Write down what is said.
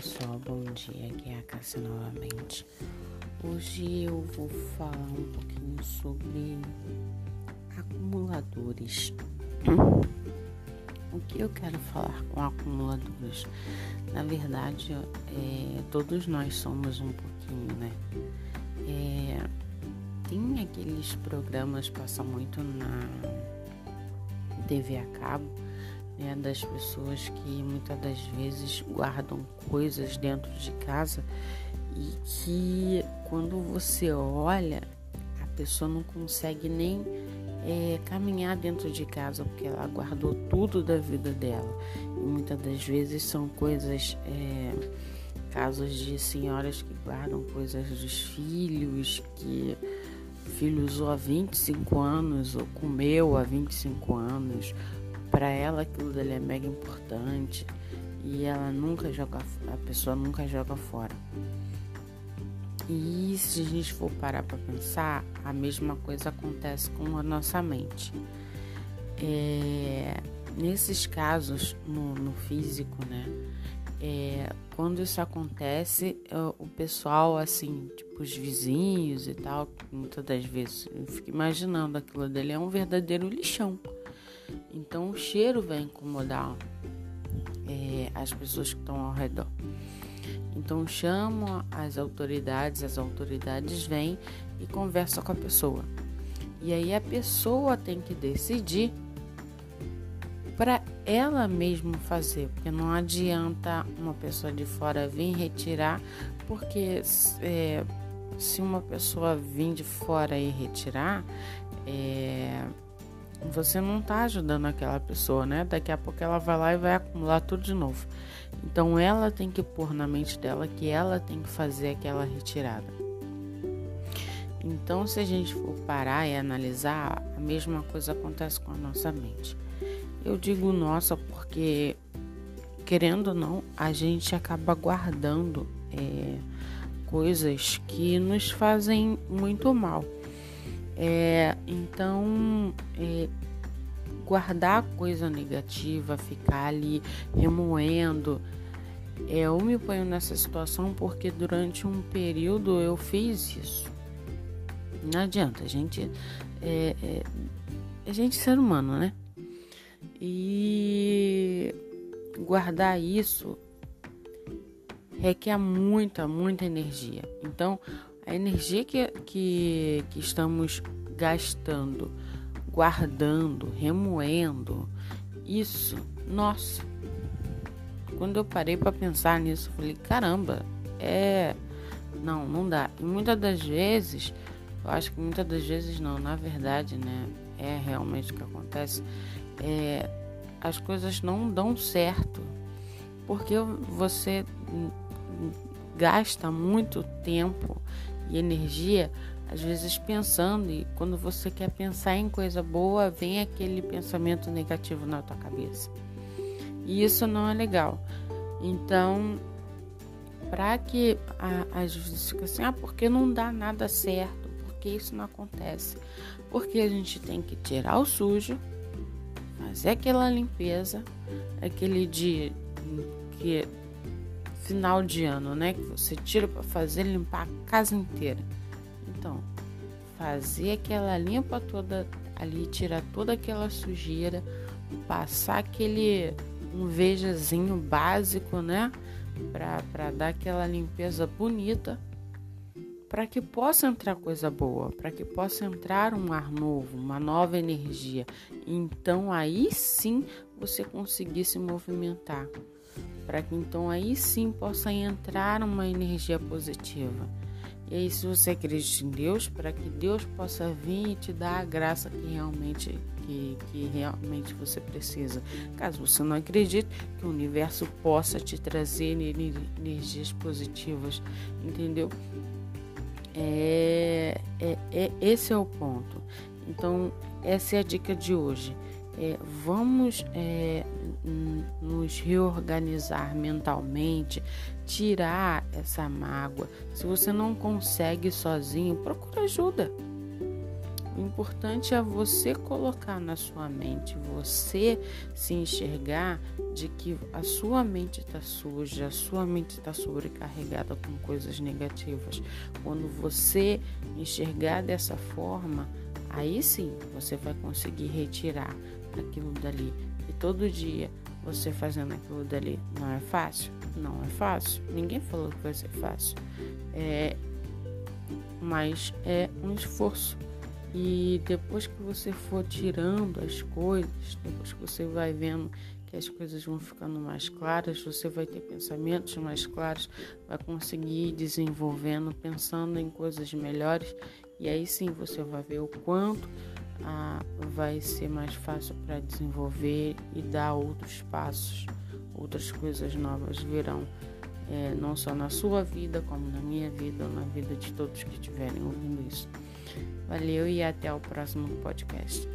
pessoal, bom dia. Aqui é a Cássia novamente. Hoje eu vou falar um pouquinho sobre acumuladores. O que eu quero falar com acumuladores? Na verdade, é, todos nós somos um pouquinho, né? É, tem aqueles programas, passa muito na TV a cabo né, das pessoas que muitas das vezes guardam coisas dentro de casa e que quando você olha a pessoa não consegue nem é, caminhar dentro de casa porque ela guardou tudo da vida dela. E muitas das vezes são coisas é, casos de senhoras que guardam coisas dos filhos que o filho usou há 25 anos ou comeu há 25 anos para ela aquilo dali é mega importante e ela nunca joga, a pessoa nunca joga fora. E se a gente for parar para pensar, a mesma coisa acontece com a nossa mente. É, nesses casos, no, no físico, né? É, quando isso acontece, é, o pessoal, assim, tipo os vizinhos e tal, muitas das vezes, eu fico imaginando aquilo dele é um verdadeiro lixão. Então o cheiro vai incomodar é, as pessoas que estão ao redor. Então chamam as autoridades, as autoridades vêm e conversam com a pessoa. E aí a pessoa tem que decidir para ela mesma fazer, porque não adianta uma pessoa de fora vir retirar, porque é, se uma pessoa vir de fora e retirar, é, você não está ajudando aquela pessoa, né? Daqui a pouco ela vai lá e vai acumular tudo de novo. Então ela tem que pôr na mente dela que ela tem que fazer aquela retirada. Então, se a gente for parar e analisar, a mesma coisa acontece com a nossa mente. Eu digo nossa porque, querendo ou não, a gente acaba guardando é, coisas que nos fazem muito mal. É, então, é, guardar coisa negativa, ficar ali remoendo. É, eu me ponho nessa situação porque durante um período eu fiz isso. Não adianta, a gente é, é, a gente é ser humano, né? E guardar isso requer muita, muita energia. Então, a energia que, que, que estamos gastando, guardando, remoendo, isso, nossa. Quando eu parei para pensar nisso, falei: caramba, é. Não, não dá. E muitas das vezes, eu acho que muitas das vezes não, na verdade, né? É realmente o que acontece. É, as coisas não dão certo porque você gasta muito tempo e energia, às vezes pensando, e quando você quer pensar em coisa boa, vem aquele pensamento negativo na tua cabeça. E isso não é legal. Então, para que às vezes fica assim, ah, porque não dá nada certo, porque isso não acontece. Porque a gente tem que tirar o sujo, fazer aquela limpeza, aquele dia que final de ano, né? Que você tira para fazer limpar a casa inteira. Então, fazer aquela limpa toda ali, tirar toda aquela sujeira, passar aquele um vejazinho básico, né? Para dar aquela limpeza bonita, para que possa entrar coisa boa, para que possa entrar um ar novo, uma nova energia. Então aí sim você conseguir se movimentar para que então aí sim possa entrar uma energia positiva. E aí, se você acredita em Deus, para que Deus possa vir e te dar a graça que realmente, que, que realmente você precisa. Caso você não acredite, que o universo possa te trazer energias positivas, entendeu? É, é, é, esse é o ponto. Então, essa é a dica de hoje. É, vamos é, nos reorganizar mentalmente, tirar essa mágoa. Se você não consegue sozinho, procura ajuda. O importante é você colocar na sua mente, você se enxergar de que a sua mente está suja, a sua mente está sobrecarregada com coisas negativas. Quando você enxergar dessa forma, aí sim você vai conseguir retirar aquilo dali. E todo dia você fazendo aquilo dali não é fácil? Não é fácil. Ninguém falou que vai ser fácil. É, mas é um esforço. E depois que você for tirando as coisas, depois que você vai vendo que as coisas vão ficando mais claras, você vai ter pensamentos mais claros, vai conseguir ir desenvolvendo, pensando em coisas melhores, e aí sim você vai ver o quanto ah, vai ser mais fácil para desenvolver e dar outros passos, outras coisas novas virão, é, não só na sua vida, como na minha vida, na vida de todos que estiverem ouvindo isso. Valeu e até o próximo podcast.